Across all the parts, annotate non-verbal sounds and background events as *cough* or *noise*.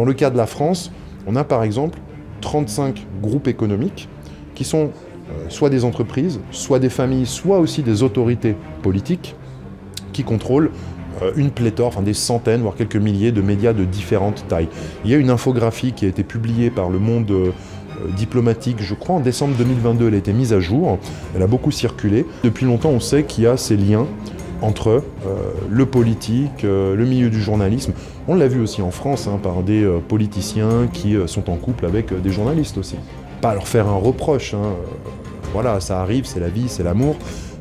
Dans le cas de la France, on a par exemple 35 groupes économiques qui sont euh, soit des entreprises, soit des familles, soit aussi des autorités politiques qui contrôlent euh, une pléthore, enfin des centaines, voire quelques milliers de médias de différentes tailles. Il y a une infographie qui a été publiée par le monde euh, diplomatique, je crois en décembre 2022, elle a été mise à jour, elle a beaucoup circulé. Depuis longtemps, on sait qu'il y a ces liens entre le politique, le milieu du journalisme. On l'a vu aussi en France hein, par des politiciens qui sont en couple avec des journalistes aussi. Pas leur faire un reproche, hein, voilà, ça arrive, c'est la vie, c'est l'amour,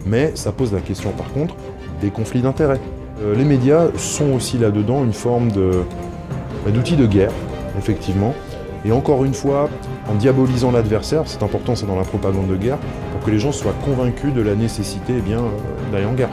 mais ça pose la question par contre des conflits d'intérêts. Euh, les médias sont aussi là-dedans une forme bah, d'outil de, guerre, effectivement. Et encore une fois, en diabolisant l'adversaire, c'est important, c'est dans la propagande de guerre, pour que les gens soient convaincus de la nécessité eh euh, d'aller en guerre.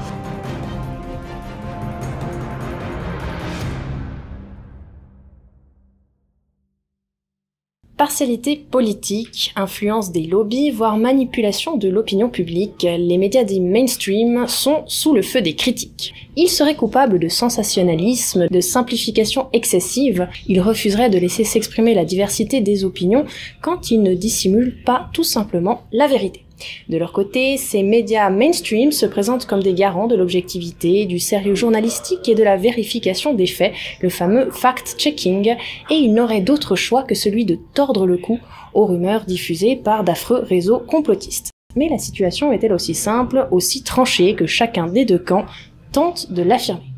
Partialité politique, influence des lobbies, voire manipulation de l'opinion publique, les médias dits mainstream sont sous le feu des critiques. Ils seraient coupables de sensationnalisme, de simplification excessive, ils refuseraient de laisser s'exprimer la diversité des opinions quand ils ne dissimulent pas tout simplement la vérité. De leur côté, ces médias mainstream se présentent comme des garants de l'objectivité, du sérieux journalistique et de la vérification des faits, le fameux fact-checking, et ils n'auraient d'autre choix que celui de tordre le cou aux rumeurs diffusées par d'affreux réseaux complotistes. Mais la situation est elle aussi simple, aussi tranchée que chacun des deux camps tente de l'affirmer.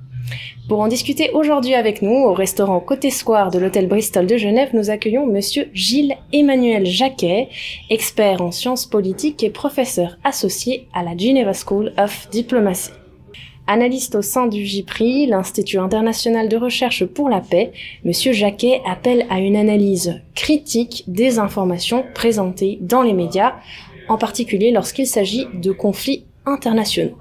Pour en discuter aujourd'hui avec nous, au restaurant Côté Square de l'hôtel Bristol de Genève, nous accueillons monsieur Gilles Emmanuel Jacquet, expert en sciences politiques et professeur associé à la Geneva School of Diplomacy. Analyste au sein du JPRI, l'Institut international de recherche pour la paix, monsieur Jacquet appelle à une analyse critique des informations présentées dans les médias, en particulier lorsqu'il s'agit de conflits internationaux.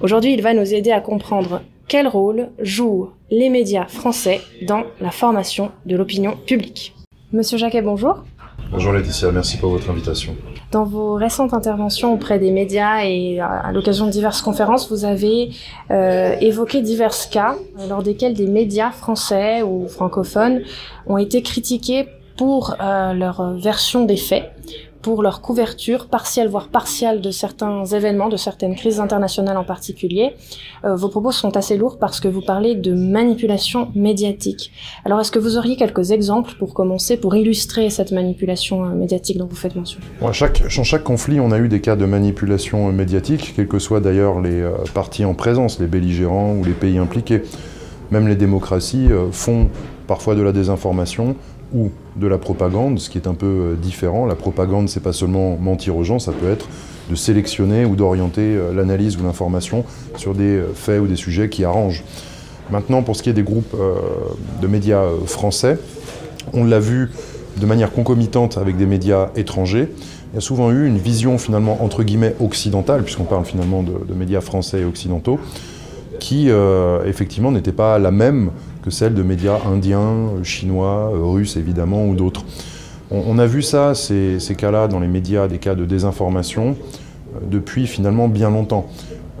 Aujourd'hui, il va nous aider à comprendre quel rôle jouent les médias français dans la formation de l'opinion publique Monsieur Jacquet, bonjour. Bonjour Laetitia, merci pour votre invitation. Dans vos récentes interventions auprès des médias et à l'occasion de diverses conférences, vous avez euh, évoqué divers cas lors desquels des médias français ou francophones ont été critiqués pour euh, leur version des faits, pour leur couverture partielle voire partielle de certains événements, de certaines crises internationales en particulier. Euh, vos propos sont assez lourds parce que vous parlez de manipulation médiatique. Alors est-ce que vous auriez quelques exemples pour commencer, pour illustrer cette manipulation euh, médiatique dont vous faites mention? Dans chaque, chaque conflit, on a eu des cas de manipulation euh, médiatique, quels que soient d'ailleurs les partis en présence, les belligérants ou les pays impliqués. Même les démocraties font parfois de la désinformation, ou de la propagande, ce qui est un peu euh, différent. La propagande, c'est pas seulement mentir aux gens, ça peut être de sélectionner ou d'orienter euh, l'analyse ou l'information sur des euh, faits ou des sujets qui arrangent. Maintenant, pour ce qui est des groupes de médias français, on l'a vu de manière concomitante avec des médias étrangers. Il y a souvent eu une vision finalement entre guillemets occidentale, puisqu'on parle finalement de, médias français et occidentaux, qui effectivement n'était pas la même que celle de médias indiens, chinois, russes évidemment ou d'autres. On, a vu ça, ces, cas-là, dans les médias, des cas de désinformation, euh, depuis finalement bien longtemps.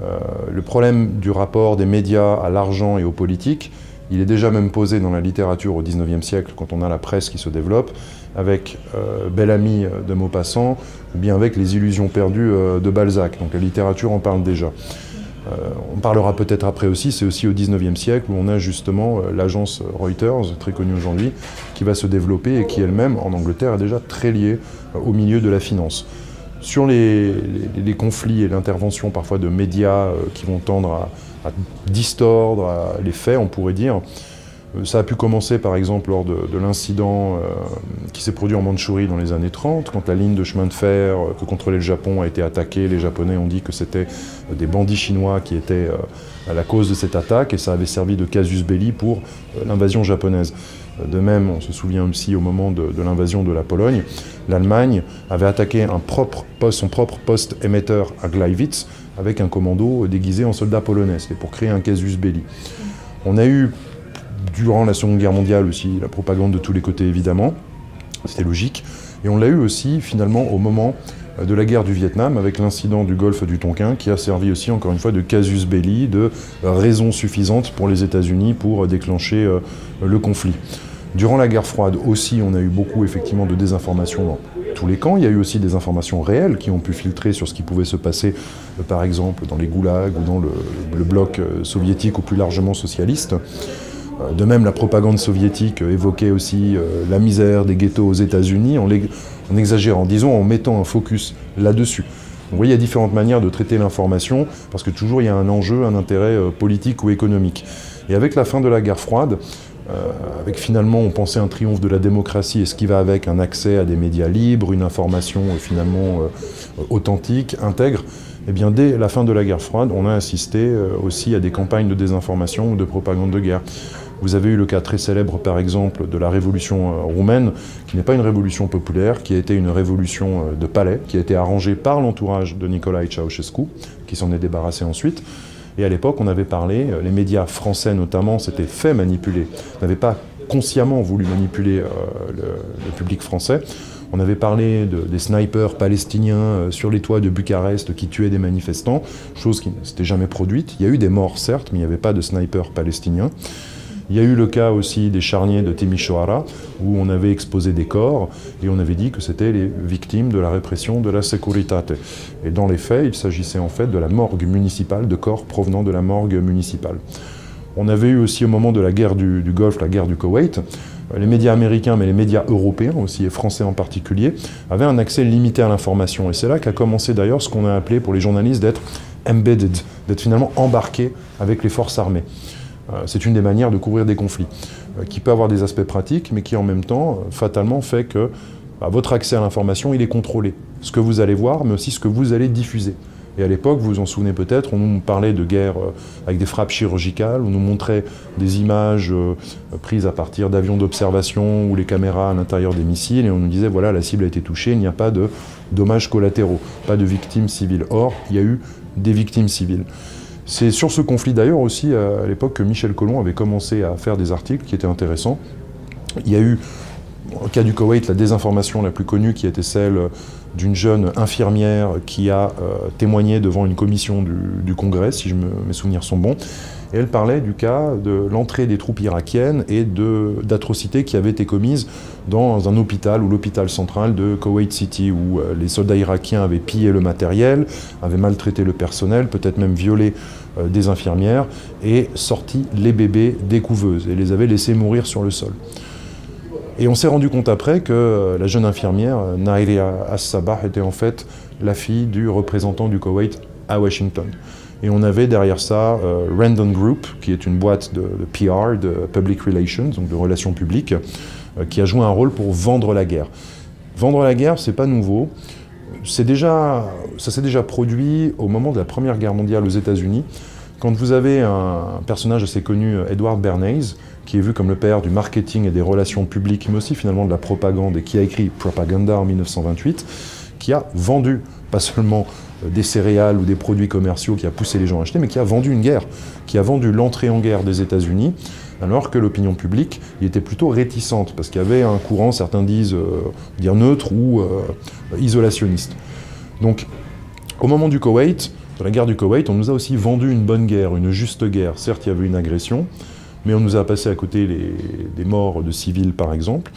Euh, le problème du rapport des médias à l'argent et aux politiques, il est déjà même posé dans la littérature au XIXe siècle, quand on a la presse qui se développe, avec euh, Bel Ami de Maupassant, ou bien avec Les illusions perdues de Balzac. Donc la littérature en parle déjà. Euh, on parlera peut-être après aussi, c'est aussi au 19e siècle où on a justement euh, l'agence Reuters, très connue aujourd'hui, qui va se développer et qui elle-même, en Angleterre, est déjà très liée euh, au milieu de la finance. Sur les, conflits et l'intervention parfois de médias qui vont tendre à, distordre les faits, on pourrait dire, ça a pu commencer par exemple lors de, l'incident euh, qui s'est produit en Mandchourie dans les années 30, quand la ligne de chemin de fer euh, que contrôlait le Japon a été attaquée. Les Japonais ont dit que c'était des bandits chinois qui étaient à la cause de cette attaque et ça avait servi de casus belli pour l'invasion japonaise. De même, on se souvient aussi au moment de, l'invasion de la Pologne, l'Allemagne avait attaqué son propre poste émetteur à Gleiwitz avec un commando déguisé en soldat polonais, c'était pour créer un casus belli. On a eu durant la Seconde Guerre mondiale aussi, la propagande de tous les côtés évidemment, c'était logique. Et on l'a eu aussi finalement au moment euh, de la guerre du Vietnam avec l'incident du golfe du Tonkin qui a servi aussi encore une fois de casus belli, de raison suffisante pour les États-Unis pour déclencher euh, le conflit. Durant la guerre froide aussi, on a eu beaucoup effectivement de désinformation dans tous les camps. Il y a eu aussi des informations réelles qui ont pu filtrer sur ce qui pouvait se passer, euh, par exemple, dans les goulags ou dans le, bloc euh, soviétique ou plus largement socialiste. Euh, de même, la propagande soviétique évoquait aussi la misère des ghettos aux États-Unis en, exagérant, disons en mettant un focus là-dessus. Vous voyez, il y a différentes manières de traiter l'information, parce que toujours il y a un enjeu, un intérêt politique ou économique. Et avec la fin de la guerre froide, euh, avec finalement, on pensait un triomphe de la démocratie et ce qui va avec un accès à des médias libres, une information euh, finalement euh, authentique, intègre. Eh bien, dès la fin de la guerre froide, on a assisté aussi à des campagnes de désinformation ou de propagande de guerre. Vous avez eu le cas très célèbre, par exemple, de la révolution roumaine, qui n'est pas une révolution populaire, qui a été une révolution de palais, qui a été arrangée par l'entourage de Nicolae Ceausescu, qui s'en est débarrassé ensuite. Et à l'époque, on avait parlé, euh, les médias français notamment s'étaient fait manipuler, n'avaient pas consciemment voulu manipuler euh, le, public français. On avait parlé de, des snipers palestiniens euh, sur les toits de Bucarest qui tuaient des manifestants, chose qui ne s'était jamais produite. Il y a eu des morts, certes, mais il n'y avait pas de snipers palestiniens. Il y a eu le cas aussi des charniers de Timisoara, où on avait exposé des corps et on avait dit que c'était les victimes de la répression de la Securitate. Et dans les faits, il s'agissait en fait de la morgue municipale, de corps provenant de la morgue municipale. On avait eu aussi au moment de la guerre du, Golfe, la guerre du Koweït, les médias américains, mais les médias européens aussi, et français en particulier, avaient un accès limité à l'information. Et c'est là qu'a commencé d'ailleurs ce qu'on a appelé pour les journalistes d'être embedded, d'être finalement embarqués avec les forces armées. Euh, c'est une des manières de couvrir des conflits, euh, qui peut avoir des aspects pratiques, mais qui en même temps, euh, fatalement, fait que bah, votre accès à l'information, il est contrôlé. Ce que vous allez voir, mais aussi ce que vous allez diffuser. Et à l'époque, vous vous en souvenez peut-être, on nous parlait de guerre avec des frappes chirurgicales, on nous montrait des images prises à partir d'avions d'observation ou les caméras à l'intérieur des missiles, et on nous disait, voilà, la cible a été touchée, il n'y a pas de dommages collatéraux, pas de victimes civiles. Or, il y a eu des victimes civiles. C'est sur ce conflit d'ailleurs aussi à l'époque que Michel Collomb avait commencé à faire des articles qui étaient intéressants. Il y a eu, au cas du Koweït, la désinformation la plus connue qui était celle d'une jeune infirmière qui a euh, témoigné devant une commission du, Congrès, si mes souvenirs sont bons, et elle parlait du cas de l'entrée des troupes irakiennes et d'atrocités qui avaient été commises dans un hôpital ou l'hôpital central de Kuwait City, où euh, les soldats irakiens avaient pillé le matériel, avaient maltraité le personnel, peut-être même violé euh, des infirmières, et sorti les bébés des couveuses, et les avaient laissés mourir sur le sol. Et on s'est rendu compte après que euh, la jeune infirmière, Nairia As-Sabah, était en fait la fille du représentant du Koweït à Washington. Et on avait derrière ça euh, Random Group, qui est une boîte de, PR, de Public Relations, donc de relations publiques, euh, qui a joué un rôle pour vendre la guerre. Vendre la guerre, c'est pas nouveau. Déjà, ça s'est déjà produit au moment de la Première Guerre mondiale aux États-Unis, quand vous avez un personnage assez connu, Edward Bernays, qui est vu comme le père du marketing et des relations publiques, mais aussi finalement de la propagande, et qui a écrit Propaganda en 1928, qui a vendu pas seulement euh, des céréales ou des produits commerciaux qui a poussé les gens à acheter, mais qui a vendu une guerre, qui a vendu l'entrée en guerre des États-Unis, alors que l'opinion publique y était plutôt réticente, parce qu'il y avait un courant, certains disent euh, dire neutre ou euh, isolationniste. Donc, au moment du Koweït, dans la guerre du Koweït, on nous a aussi vendu une bonne guerre, une juste guerre. Certes, il y avait une agression, mais on nous a passé à côté des morts de civils, par exemple.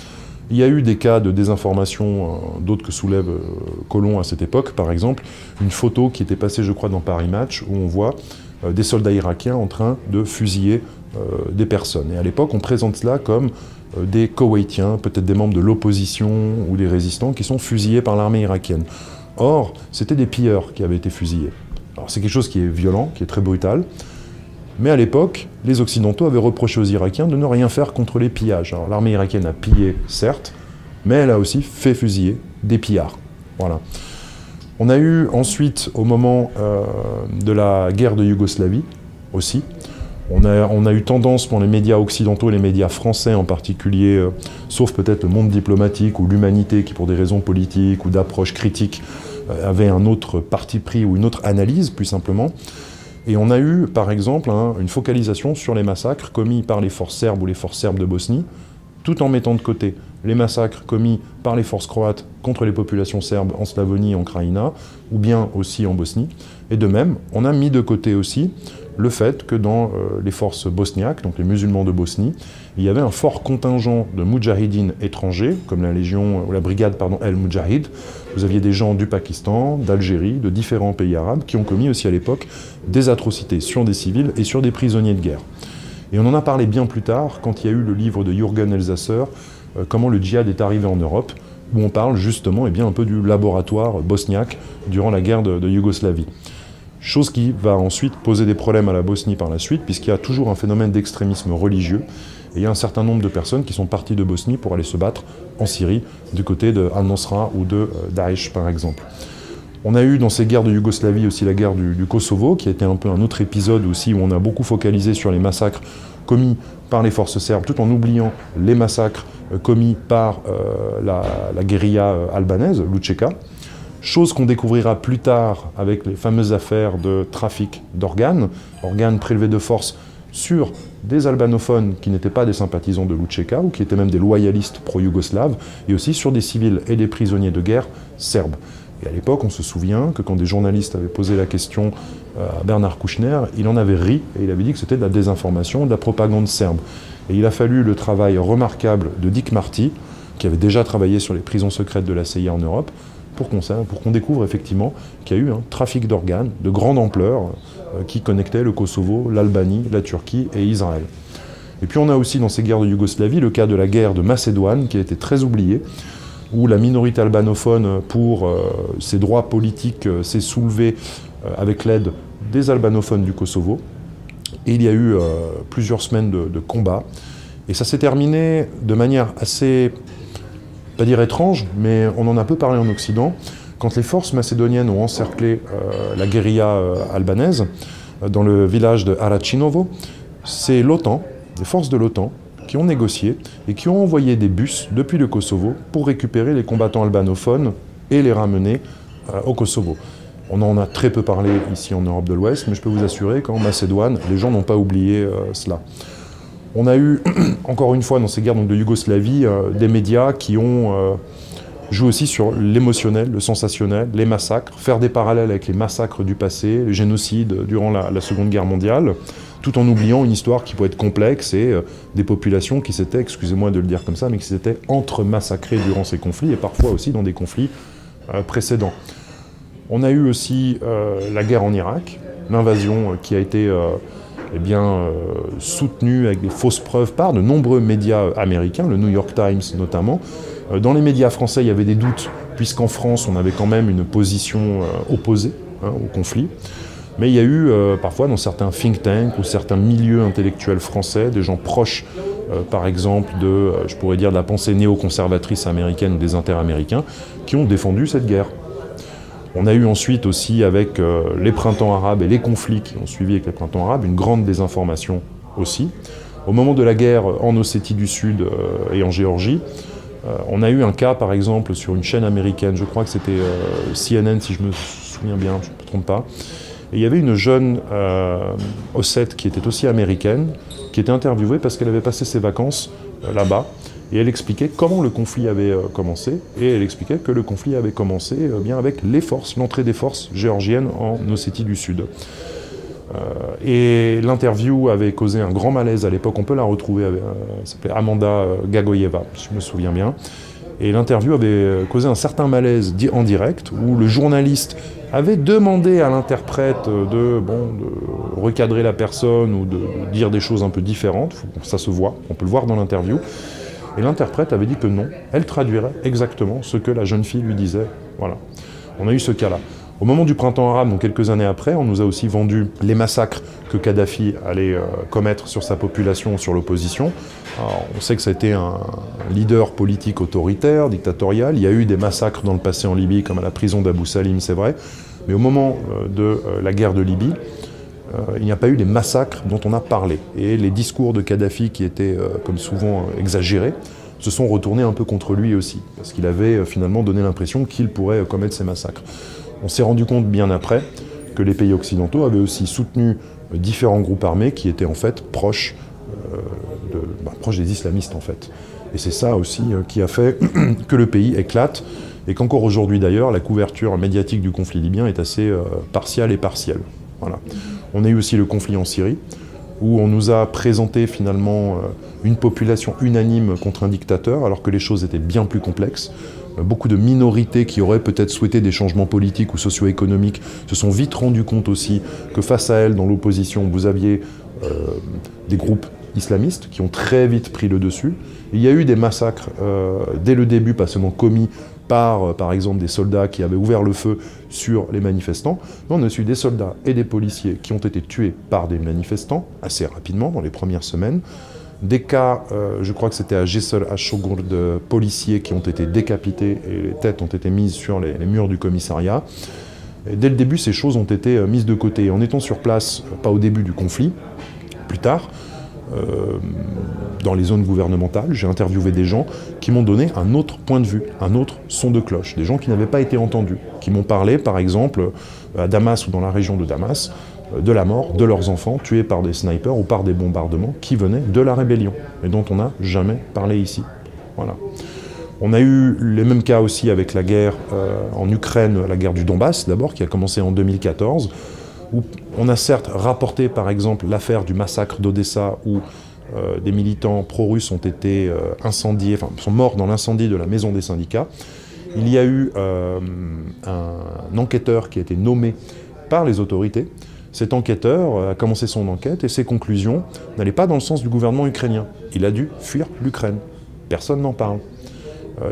Il y a eu des cas de désinformation, euh, d'autres que soulève euh, Colomb à cette époque, par exemple, une photo qui était passée, je crois, dans Paris Match, où on voit euh, des soldats irakiens en train de fusiller des personnes. Et à l'époque, on présente cela comme des Koweïtiens, peut-être des membres de l'opposition ou des résistants, qui sont fusillés par l'armée irakienne. Or, c'était des pilleurs qui avaient été fusillés. Alors c'est quelque chose qui est violent, qui est très brutal. Mais à l'époque, les Occidentaux avaient reproché aux Irakiens de ne rien faire contre les pillages. L'armée irakienne a pillé, certes, mais elle a aussi fait fusiller des pillards. Voilà. On a eu ensuite, au moment euh, de la guerre de Yougoslavie aussi, on a, eu tendance pour les médias occidentaux, les médias français en particulier, euh, sauf peut-être le monde diplomatique ou l'humanité qui, pour des raisons politiques ou d'approche critique, avait un autre parti pris ou une autre analyse, plus simplement, et on a eu, par exemple, une focalisation sur les massacres commis par les forces serbes ou les forces serbes de Bosnie, tout en mettant de côté les massacres commis par les forces croates contre les populations serbes en Slavonie et en Krajina, ou bien aussi en Bosnie. Et de même, on a mis de côté aussi le fait que dans euh, les forces bosniaques, donc les musulmans de Bosnie, il y avait un fort contingent de moudjahidines étrangers, comme la légion ou la brigade El Moudjahid. Vous aviez des gens du Pakistan, d'Algérie, de différents pays arabes qui ont commis aussi à l'époque des atrocités sur des civils et sur des prisonniers de guerre. Et on en a parlé bien plus tard quand il y a eu le livre de Jürgen Elsasser, euh, Comment le djihad est arrivé en Europe, où on parle justement eh bien, un peu du laboratoire bosniaque durant la guerre de Yougoslavie. Chose qui va ensuite poser des problèmes à la Bosnie par la suite, puisqu'il y a toujours un phénomène d'extrémisme religieux. Et il y a un certain nombre de personnes qui sont parties de Bosnie pour aller se battre en Syrie, du côté de Al-Nosra ou de euh, Daesh par exemple. On a eu dans ces guerres de Yougoslavie aussi la guerre du, Kosovo, qui a été un peu un autre épisode aussi où on a beaucoup focalisé sur les massacres commis par les forces serbes, tout en oubliant les massacres euh, commis par euh, la, la, guérilla albanaise, l'Ucheka. Chose qu'on découvrira plus tard avec les fameuses affaires de trafic d'organes, organes prélevés de force sur des albanophones qui n'étaient pas des sympathisants de l'Ucheka ou qui étaient même des loyalistes pro-yougoslaves, et aussi sur des civils et des prisonniers de guerre serbes. Et à l'époque, on se souvient que quand des journalistes avaient posé la question euh, à Bernard Kouchner, il en avait ri et il avait dit que c'était de la désinformation, de la propagande serbe. Et il a fallu le travail remarquable de Dick Marty, qui avait déjà travaillé sur les prisons secrètes de la CIA en Europe, pour qu'on découvre effectivement qu'il y a eu un trafic d'organes de grande ampleur euh, qui connectait le Kosovo, l'Albanie, la Turquie et Israël. Et puis on a aussi dans ces guerres de Yougoslavie le cas de la guerre de Macédoine qui a été très oubliée, où la minorité albanophone pour euh, ses droits politiques euh, s'est soulevée avec l'aide des albanophones du Kosovo. Et il y a eu plusieurs semaines de combats. Et ça s'est terminé de manière assez pas dire étrange, mais on en a peu parlé en Occident, quand les forces macédoniennes ont encerclé euh, la guérilla euh, albanaise euh, dans le village de Arachinovo, c'est l'OTAN, les forces de l'OTAN, qui ont négocié et qui ont envoyé des bus depuis le Kosovo pour récupérer les combattants albanophones et les ramener au Kosovo. On en a très peu parlé ici en Europe de l'Ouest, mais je peux vous assurer qu'en Macédoine, les gens n'ont pas oublié cela. On a eu, *clears throat* encore une fois, dans ces guerres de Yougoslavie, euh, des médias qui ont euh, joué aussi sur l'émotionnel, le sensationnel, les massacres, faire des parallèles avec les massacres du passé, les génocides durant la, Seconde Guerre mondiale, tout en oubliant une histoire qui peut être complexe et euh, des populations qui s'étaient, excusez-moi de le dire comme ça, mais qui s'étaient entre-massacrées durant ces conflits et parfois aussi dans des conflits précédents. On a eu aussi la guerre en Irak, l'invasion qui a été eh bien, euh, soutenu avec des fausses preuves par de nombreux médias américains, le New York Times notamment. Euh, dans les médias français, il y avait des doutes, puisqu'en France, on avait quand même une position euh, opposée hein, au conflit. Mais il y a eu parfois dans certains think tanks ou certains milieux intellectuels français, des gens proches, par exemple, de, je pourrais dire, de la pensée néoconservatrice américaine ou des interaméricains, qui ont défendu cette guerre. On a eu ensuite aussi avec euh, les printemps arabes et les conflits qui ont suivi avec les printemps arabes une grande désinformation aussi. Au moment de la guerre en Ossétie du Sud euh, et en Géorgie, euh, on a eu un cas par exemple sur une chaîne américaine, je crois que c'était CNN si je me souviens bien, je ne me trompe pas. Et il y avait une jeune Ossette qui était aussi américaine, qui était interviewée parce qu'elle avait passé ses vacances là-bas et elle expliquait comment le conflit avait euh, commencé, et elle expliquait que le conflit avait commencé euh, bien avec les forces, l'entrée des forces géorgiennes en Ossétie du Sud. Euh, et l'interview avait causé un grand malaise à l'époque, on peut la retrouver, elle s'appelait Amanda Gagoyeva, si je me souviens bien. Et l'interview avait causé un certain malaise en direct, où le journaliste avait demandé à l'interprète de, bon, de recadrer la personne ou de dire des choses un peu différentes, ça se voit, on peut le voir dans l'interview. Et l'interprète avait dit que non, elle traduirait exactement ce que la jeune fille lui disait. Voilà. On a eu ce cas-là. Au moment du printemps arabe, donc quelques années après, on nous a aussi vendu les massacres que Kadhafi allait euh, commettre sur sa population, sur l'opposition. On sait que été un leader politique autoritaire, dictatorial. Il y a eu des massacres dans le passé en Libye, comme à la prison d'Abu Salim, c'est vrai. Mais au moment euh, de euh, la guerre de Libye, il n'y a pas eu les massacres dont on a parlé. Et les discours de Kadhafi, qui étaient euh, comme souvent euh, exagérés, se sont retournés un peu contre lui aussi, parce qu'il avait finalement donné l'impression qu'il pourrait commettre ces massacres. On s'est rendu compte bien après que les pays occidentaux avaient aussi soutenu différents groupes armés qui étaient en fait bah, proches des islamistes en fait. Et c'est ça aussi qui a fait *clears throat* que le pays éclate et qu'encore aujourd'hui d'ailleurs la couverture médiatique du conflit libyen est assez partielle et partielle. On a eu aussi le conflit en Syrie, où on nous a présenté finalement une population unanime contre un dictateur, alors que les choses étaient bien plus complexes. Beaucoup de minorités qui auraient peut-être souhaité des changements politiques ou socio-économiques se sont vite rendues compte aussi que face à elles, dans l'opposition, vous aviez des groupes islamistes qui ont très vite pris le dessus. Il y a eu des massacres dès le début, pas seulement commis par, euh, par exemple, des soldats qui avaient ouvert le feu sur les manifestants. on a su des soldats et des policiers qui ont été tués par des manifestants assez rapidement, dans les premières semaines. Des cas, euh, je crois que c'était à Gessel, à Chogour, de policiers qui ont été décapités et les têtes ont été mises sur les, murs du commissariat. Dès le début, ces choses ont été euh, mises de côté. En étant sur place, pas au début du conflit, plus tard, dans les zones gouvernementales, j'ai interviewé des gens qui m'ont donné un autre point de vue, un autre son de cloche, des gens qui n'avaient pas été entendus, qui m'ont parlé par exemple à Damas ou dans la région de Damas euh, de la mort de leurs enfants tués par des snipers ou par des bombardements qui venaient de la rébellion et dont on n'a jamais parlé ici. Voilà. On a eu les mêmes cas aussi avec la guerre euh, en Ukraine, la guerre du Donbass d'abord, qui a commencé en 2014 on a certes rapporté par exemple l'affaire du massacre d'Odessa où euh, des militants pro-russes ont été euh, incendiés, enfin sont morts dans l'incendie de la maison des syndicats. Il y a eu euh, un, enquêteur qui a été nommé par les autorités. Cet enquêteur a commencé son enquête et ses conclusions n'allaient pas dans le sens du gouvernement ukrainien. Il a dû fuir l'Ukraine. Personne n'en parle.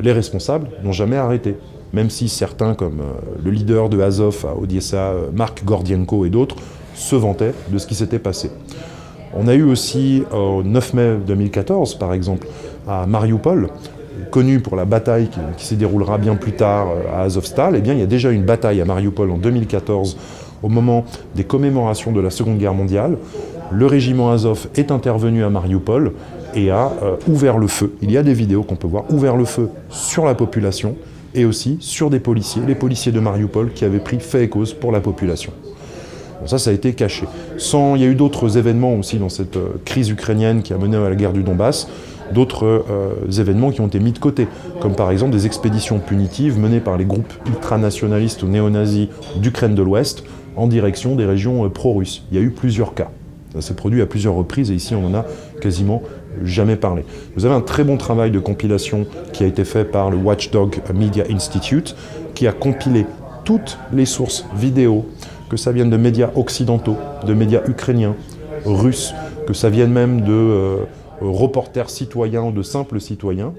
les responsables n'ont jamais arrêté même si certains, comme euh, le leader de Azov à Odessa, euh, Mark Gordienko et d'autres, se vantaient de ce qui s'était passé. On a eu aussi, au 9 mai 2014, par exemple, à Mariupol, connu pour la bataille qui, se déroulera bien plus tard euh, à Azovstal, eh bien, il y a déjà une bataille à Mariupol en 2014, au moment des commémorations de la Seconde Guerre mondiale. Le régiment Azov est intervenu à Mariupol et a ouvert le feu. Il y a des vidéos qu'on peut voir, ouvert le feu sur la population et aussi sur des policiers, les policiers de Mariupol qui avaient pris fait et cause pour la population. ça, ça a été caché. Sans, il y a eu d'autres événements aussi dans cette euh, crise ukrainienne qui a mené à la guerre du Donbass, d'autres euh, événements qui ont été mis de côté, comme par exemple des expéditions punitives menées par les groupes ultranationalistes ou néo-nazis d'Ukraine de l'Ouest en direction des régions euh, pro-russes. Il y a eu plusieurs cas. Ça s'est produit à plusieurs reprises et ici on en a quasiment jamais parlé. Vous avez un très bon travail de compilation qui a été fait par le Watchdog Media Institute qui a compilé toutes les sources vidéo, que ça vienne de médias occidentaux, de médias ukrainiens, russes, que ça vienne même de euh, reporters citoyens ou de simples citoyens,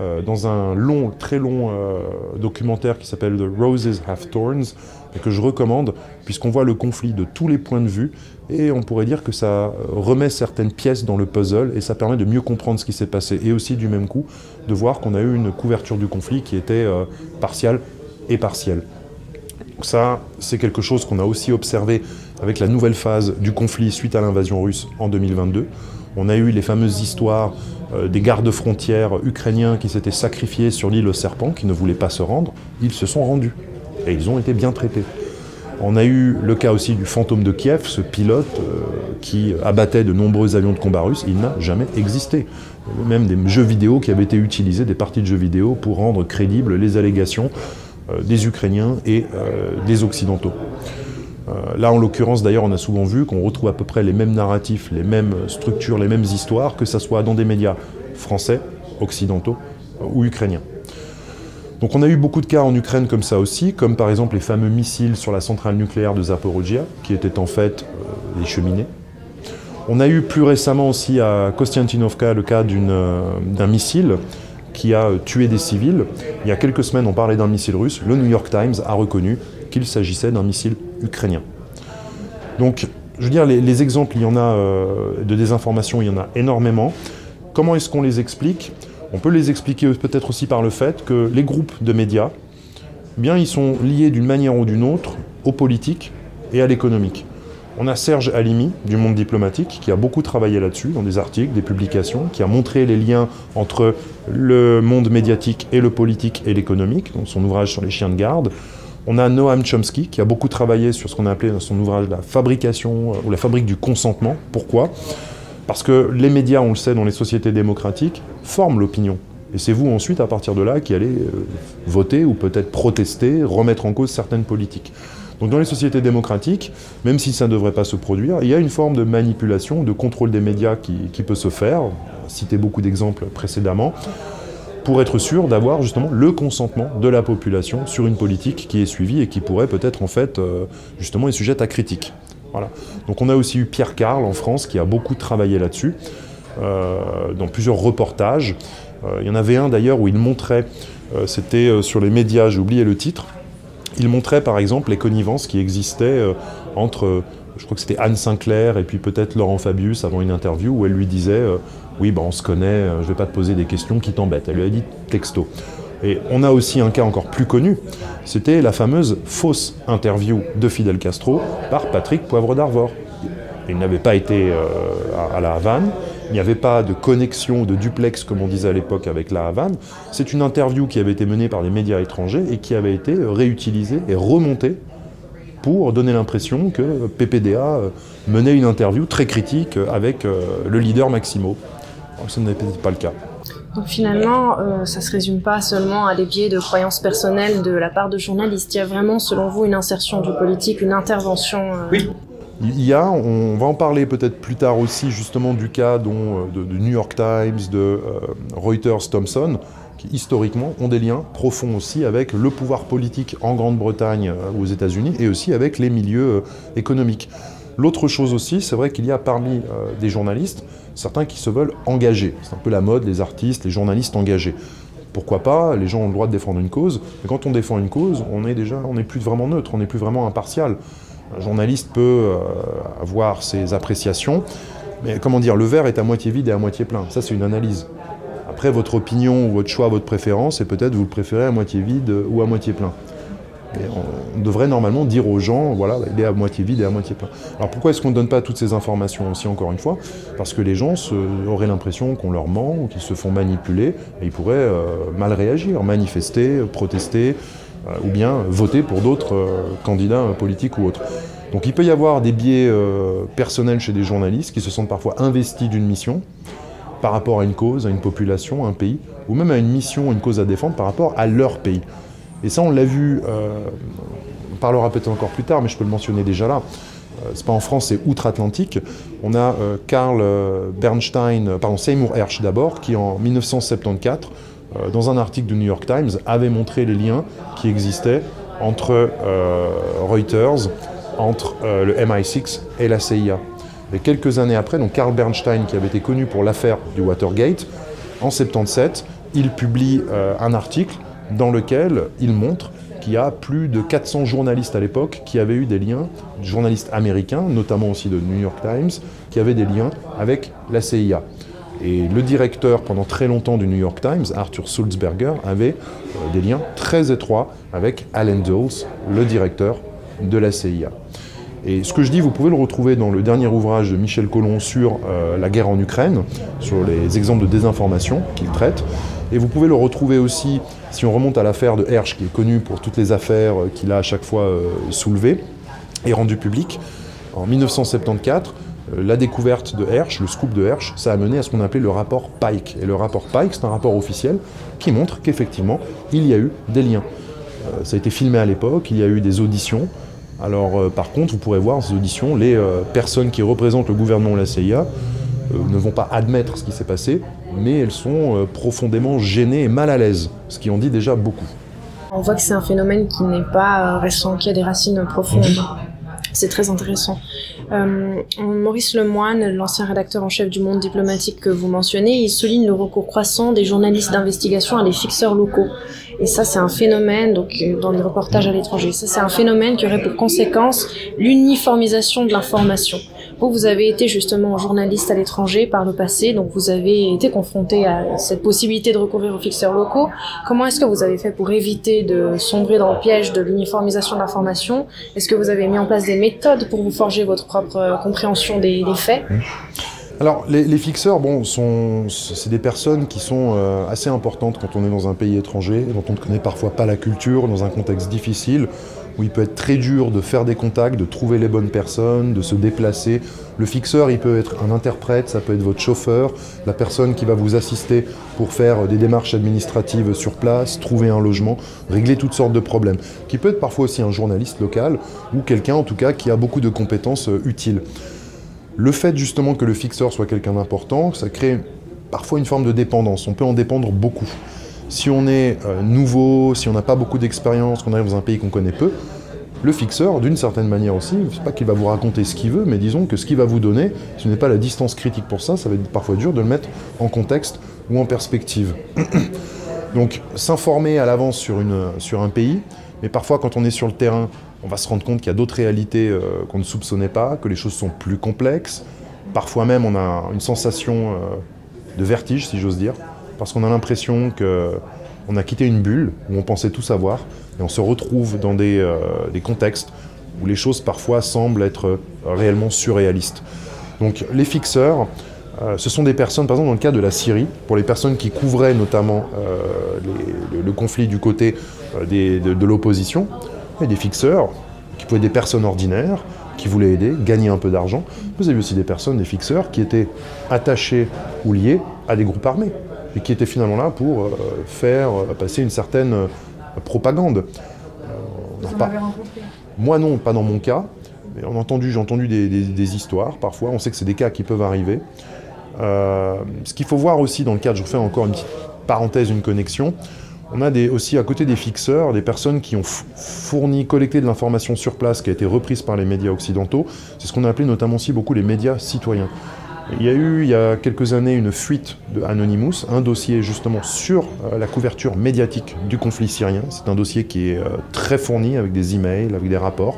euh, dans un long, très long euh, documentaire qui s'appelle The Roses Have Thorns, et que je recommande, puisqu'on voit le conflit de tous les points de vue, et on pourrait dire que ça remet certaines pièces dans le puzzle, et ça permet de mieux comprendre ce qui s'est passé, et aussi du même coup de voir qu'on a eu une couverture du conflit qui était euh, partielle et partielle. ça, c'est quelque chose qu'on a aussi observé avec la nouvelle phase du conflit suite à l'invasion russe en 2022. On a eu les fameuses histoires euh, des gardes frontières ukrainiens qui s'étaient sacrifiés sur l'île serpent, qui ne voulaient pas se rendre. Ils se sont rendus et ils ont été bien traités. On a eu le cas aussi du fantôme de Kiev, ce pilote euh, qui abattait de nombreux avions de combat russes. Il n'a jamais existé. Même des jeux vidéo qui avaient été utilisés, des parties de jeux vidéo, pour rendre crédibles les allégations euh, des Ukrainiens et des Occidentaux. Euh, là, en l'occurrence, d'ailleurs, on a souvent vu qu'on retrouve à peu près les mêmes narratifs, les mêmes structures, les mêmes histoires, que ce soit dans des médias français, occidentaux euh, ou ukrainiens. Donc on a eu beaucoup de cas en Ukraine comme ça aussi, comme par exemple les fameux missiles sur la centrale nucléaire de Zaporozhia, qui étaient en fait euh, des cheminées. On a eu plus récemment aussi à Kostiantinovka le cas d'un missile qui a tué des civils. Il y a quelques semaines, on parlait d'un missile russe. Le New York Times a reconnu qu'il s'agissait d'un missile ukrainien. Donc, je veux dire, les, exemples, il y en a euh, de désinformation, il y en a énormément. Comment est-ce qu'on les explique? On peut les expliquer peut-être aussi par le fait que les groupes de médias, eh bien, ils sont liés d'une manière ou d'une autre aux politiques et à l'économique. On a Serge Halimi du monde diplomatique qui a beaucoup travaillé là-dessus, dans des articles, des publications, qui a montré les liens entre le monde médiatique et le politique et l'économique, dans son ouvrage sur les chiens de garde. On a Noam Chomsky qui a beaucoup travaillé sur ce qu'on a appelé dans son ouvrage la fabrication euh, ou la fabrique du consentement. Pourquoi? Parce que les médias, on le sait, dans les sociétés démocratiques, forment l'opinion. Et c'est vous ensuite, à partir de là, qui allez euh, voter ou peut-être protester, remettre en cause certaines politiques. Donc dans les sociétés démocratiques, même si ça ne devrait pas se produire, il y a une forme de manipulation, de contrôle des médias qui, peut se faire. Cité beaucoup d'exemples précédemment pour être sûr d'avoir justement le consentement de la population sur une politique qui est suivie et qui pourrait peut-être en fait euh, justement être sujette à critique. Donc on a aussi eu Pierre Carl en France qui a beaucoup travaillé là-dessus, euh, dans plusieurs reportages. Euh, il y en avait un d'ailleurs où il montrait, c'était sur les médias, j'ai oublié le titre, il montrait par exemple les connivences qui existaient entre, je crois que c'était Anne Sinclair et puis peut-être Laurent Fabius avant une interview où elle lui disait oui, ben, on se connaît, euh, je ne vais pas te poser des questions qui t'embêtent. Elle lui a dit texto. Et on a aussi un cas encore plus connu, c'était la fameuse fausse interview de Fidel Castro par Patrick Poivre d'Arvor. Il n'avait pas été euh, à, la Havane, il n'y avait pas de connexion, de duplex comme on disait à l'époque avec la Havane. C'est une interview qui avait été menée par des médias étrangers et qui avait été réutilisée et remontée pour donner l'impression que PPDA euh, menait une interview très critique avec le leader Maximo ce peut-être pas le cas. Donc finalement, euh, ça se résume pas seulement à des biais de croyances personnelles de la part de journalistes. Il y a vraiment, selon vous, une insertion du politique, une intervention. Euh, oui. Il y a, on va en parler peut-être plus tard aussi, justement du cas dont, euh, de, New York Times, de euh, Reuters, Thomson, qui historiquement ont des liens profonds aussi avec le pouvoir politique en Grande-Bretagne ou aux États-Unis et aussi avec les milieux économiques. L'autre chose aussi, c'est vrai qu'il y a parmi des journalistes certains qui se veulent engagés. C'est un peu la mode, les artistes, les journalistes engagés. Pourquoi pas Les gens ont le droit de défendre une cause, mais quand on défend une cause, on est déjà, on n'est plus vraiment neutre, on n'est plus vraiment impartial. Un journaliste peut euh, avoir ses appréciations, mais comment dire, le verre est à moitié vide et à moitié plein. Ça, c'est une analyse. Après, votre opinion votre choix, votre préférence, c'est peut-être vous le préférez à moitié vide ou à moitié plein on devrait normalement dire aux gens, voilà, il est à moitié vide et à moitié plein. Alors pourquoi est-ce qu'on ne donne pas toutes ces informations aussi, encore une fois? Parce que les gens auraient l'impression qu'on leur ment ou qu'ils se font manipuler et ils pourraient euh, mal réagir, manifester, protester euh, ou bien voter pour d'autres euh, candidats politiques ou autres. Donc il peut y avoir des biais personnels chez des journalistes qui se sentent parfois investis d'une mission par rapport à une cause, à une population, à un pays, ou même à une mission, une cause à défendre par rapport à leur pays. Et ça, on l'a vu, euh, on parlera peut-être encore plus tard, mais je peux le mentionner déjà là. Euh, c'est pas en France, c'est outre-Atlantique. On a euh, Karl Bernstein, pardon, Seymour Hersh d'abord, qui en 1974, dans un article du New York Times, avait montré les liens qui existaient entre Reuters, entre le MI6 et la CIA. Et quelques années après, donc Karl Bernstein, qui avait été connu pour l'affaire du Watergate, en 77, il publie un article dans lequel il montre qu'il y a plus de 400 journalistes à l'époque qui avaient eu des liens, journalistes américains, notamment aussi de New York Times, qui avaient des liens avec la CIA. Et le directeur pendant très longtemps du New York Times, Arthur Sulzberger, avait euh, des liens très étroits avec Alan Dulles, le directeur de la CIA. Et ce que je dis, vous pouvez le retrouver dans le dernier ouvrage de Michel Collomb sur euh, la guerre en Ukraine, sur les exemples de désinformation qu'il traite. Et vous pouvez le retrouver aussi, si on remonte à l'affaire de Hersch, qui est connue pour toutes les affaires euh, qu'il a à chaque fois euh, soulevées et rendues publiques. En 1974, euh, la découverte de Hersch, le scoop de Hersch, ça a mené à ce qu'on appelait le rapport Pike. Et le rapport Pike, c'est un rapport officiel qui montre qu'effectivement, il y a eu des liens. ça a été filmé à l'époque, il y a eu des auditions. Alors, par contre, vous pourrez voir ces auditions, les personnes qui représentent le gouvernement ou la CIA ne vont pas admettre ce qui s'est passé, mais elles sont euh, profondément gênées et mal à l'aise, ce qui en dit déjà beaucoup. On voit que c'est un phénomène qui n'est pas euh, récent, qui a des racines profondes. C'est très intéressant. Euh, Maurice Lemoine, l'ancien rédacteur en chef du Monde diplomatique que vous mentionnez, il souligne le recours croissant des journalistes d'investigation à des fixeurs locaux. Et ça, c'est un phénomène, donc dans les reportages à l'étranger, ça c'est un phénomène qui aurait pour conséquence l'uniformisation de l'information. Vous, vous avez été justement journaliste à l'étranger par le passé, donc vous avez été confronté à cette possibilité de recourir aux fixeurs locaux. Comment est-ce que vous avez fait pour éviter de sombrer dans le piège de l'uniformisation de l'information Est-ce que vous avez mis en place des méthodes pour vous forger votre propre euh, compréhension des, faits? Alors, les, fixeurs, bon, c'est des personnes qui sont euh, assez importantes quand on est dans un pays étranger, dont on ne connaît parfois pas la culture, dans un contexte difficile, où il peut être très dur de faire des contacts, de trouver les bonnes personnes, de se déplacer. Le fixeur, il peut être un interprète, ça peut être votre chauffeur, la personne qui va vous assister pour faire des démarches administratives sur place, trouver un logement, régler toutes sortes de problèmes. Qui peut être parfois aussi un journaliste local ou quelqu'un en tout cas qui a beaucoup de compétences euh, utiles. Le fait justement que le fixeur soit quelqu'un d'important, ça crée parfois une forme de dépendance. On peut en dépendre beaucoup. Si on est euh, nouveau, si on n'a pas beaucoup d'expérience, qu'on arrive dans un pays qu'on connaît peu, le fixeur, d'une certaine manière aussi, c'est pas qu'il va vous raconter ce qu'il veut, mais disons que ce qu'il va vous donner, ce n'est pas la distance critique pour ça, ça va être parfois dur de le mettre en contexte ou en perspective. *coughs* Donc s'informer à l'avance sur, sur un pays, mais parfois quand on est sur le terrain, on va se rendre compte qu'il y a d'autres réalités euh, qu'on ne soupçonnait pas, que les choses sont plus complexes. Parfois même on a une sensation euh, de vertige, si j'ose dire parce qu'on a l'impression qu'on a quitté une bulle où on pensait tout savoir, et on se retrouve dans des, euh, contextes où les choses parfois semblent être euh, réellement surréalistes. Donc les fixeurs, euh, ce sont des personnes, par exemple dans le cas de la Syrie, pour les personnes qui couvraient notamment le, conflit du côté de, l'opposition, des fixeurs qui pouvaient être des personnes ordinaires, qui voulaient aider, gagner un peu d'argent. Vous avez aussi des personnes, des fixeurs, qui étaient attachés ou liés à des groupes armés et qui était finalement là pour euh, faire euh, passer une certaine euh, propagande. Vous en avez Moi non, pas dans mon cas. Mais on entendu, j'ai entendu des, histoires parfois. On sait que c'est des cas qui peuvent arriver. ce qu'il faut voir aussi dans le cadre, je refais encore une petite parenthèse, une connexion. On a des, aussi à côté des fixeurs des personnes qui ont fourni, collecté de l'information sur place qui a été reprise par les médias occidentaux. C'est ce qu'on a appelé notamment aussi beaucoup les médias citoyens. Il y a eu, il y a quelques années, une fuite de Anonymous, un dossier justement sur euh, la couverture médiatique du conflit syrien. C'est un dossier qui est euh, très fourni avec des emails, avec des rapports,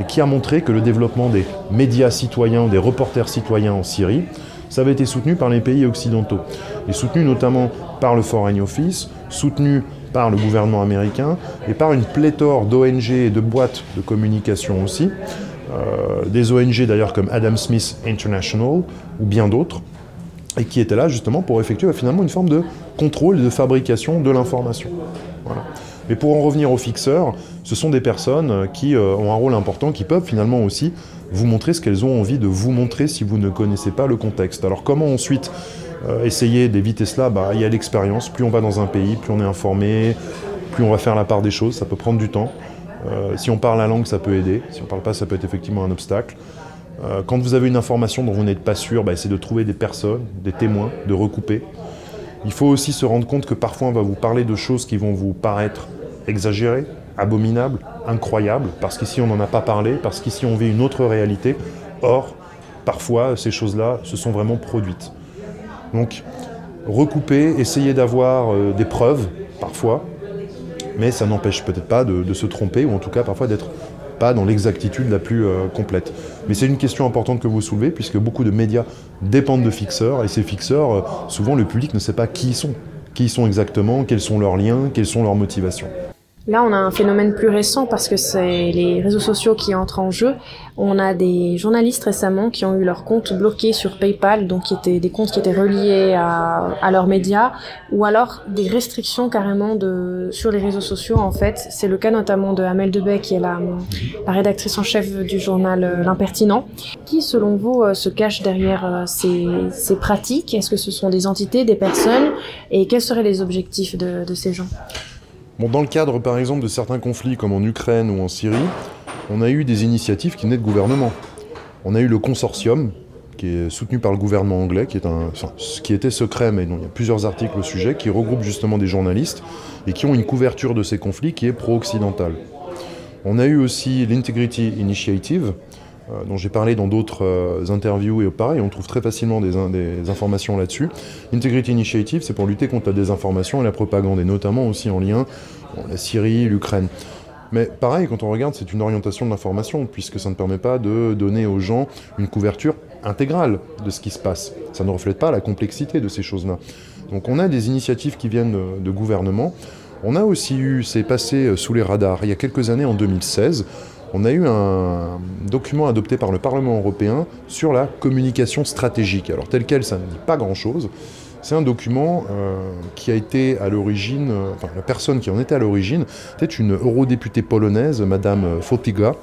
et qui a montré que le développement des médias citoyens, des reporters citoyens en Syrie, ça avait été soutenu par les pays occidentaux. Et soutenu notamment par le Foreign Office, soutenu par le gouvernement américain et par une pléthore d'ONG et de boîtes de communication aussi. Euh, des ONG d'ailleurs comme Adam Smith International ou bien d'autres, et qui étaient là justement pour effectuer finalement une forme de contrôle et de fabrication de l'information. Mais pour en revenir aux fixeurs, ce sont des personnes qui euh, ont un rôle important, qui peuvent finalement aussi vous montrer ce qu'elles ont envie de vous montrer si vous ne connaissez pas le contexte. Alors comment ensuite euh, essayer d'éviter cela? Bah, Il y a l'expérience, plus on va dans un pays, plus on est informé, plus on va faire la part des choses, ça peut prendre du temps. Euh, si on parle la langue, ça peut aider. Si on ne parle pas, ça peut être effectivement un obstacle. Euh, quand vous avez une information dont vous n'êtes pas sûr, bah, essayez de trouver des personnes, des témoins, de recouper. Il faut aussi se rendre compte que parfois on va vous parler de choses qui vont vous paraître exagérées, abominables, incroyables, parce qu'ici on n'en a pas parlé, parce qu'ici on vit une autre réalité. Or, parfois ces choses-là se sont vraiment produites. Donc, recouper, essayer d'avoir euh, des preuves, parfois, mais ça n'empêche peut-être pas de, se tromper, ou en tout cas parfois d'être pas dans l'exactitude la plus euh, complète. Mais c'est une question importante que vous soulevez, puisque beaucoup de médias dépendent de fixeurs, et ces fixeurs, euh, souvent le public ne sait pas qui ils sont, qui ils sont exactement, quels sont leurs liens, quelles sont leurs motivations. Là, on a un phénomène plus récent parce que c'est les réseaux sociaux qui entrent en jeu. On a des journalistes récemment qui ont eu leurs comptes bloqués sur PayPal, donc qui étaient des comptes qui étaient reliés à, leurs médias, ou alors des restrictions carrément de sur les réseaux sociaux. En fait, c'est le cas notamment de Amel Debay, qui est la, rédactrice en chef du journal euh, L'Impertinent. Qui, selon vous, euh, se cache derrière euh, ces, pratiques? Est-ce que ce sont des entités, des personnes? Et quels seraient les objectifs de ces gens? Dans le cadre, par exemple, de certains conflits comme en Ukraine ou en Syrie, on a eu des initiatives qui venaient de gouvernements. On a eu le consortium, qui est soutenu par le gouvernement anglais, qui, qui était secret, mais dont il y a plusieurs articles au sujet, qui regroupe justement des journalistes et qui ont une couverture de ces conflits qui est pro-occidentale. On a eu aussi l'Integrity Initiative, dont j'ai parlé dans d'autres euh, interviews et pareil, on trouve très facilement des, informations là-dessus. Integrity Initiative, c'est pour lutter contre la désinformation et la propagande, et notamment aussi en lien avec la Syrie, l'Ukraine. Mais pareil, quand on regarde, c'est une orientation de l'information, puisque ça ne permet pas de donner aux gens une couverture intégrale de ce qui se passe. Ça ne reflète pas la complexité de ces choses-là. Donc on a des initiatives qui viennent de, de gouvernement. On a aussi eu, c'est passé euh, sous les radars, il y a quelques années, en 2016, on a eu un document adopté par le Parlement européen sur la communication stratégique. Alors tel quel, ça ne dit pas grand-chose, C'est un document qui a été à l'origine, enfin la personne qui en était à l'origine, était une eurodéputée polonaise, Madame Fotiga.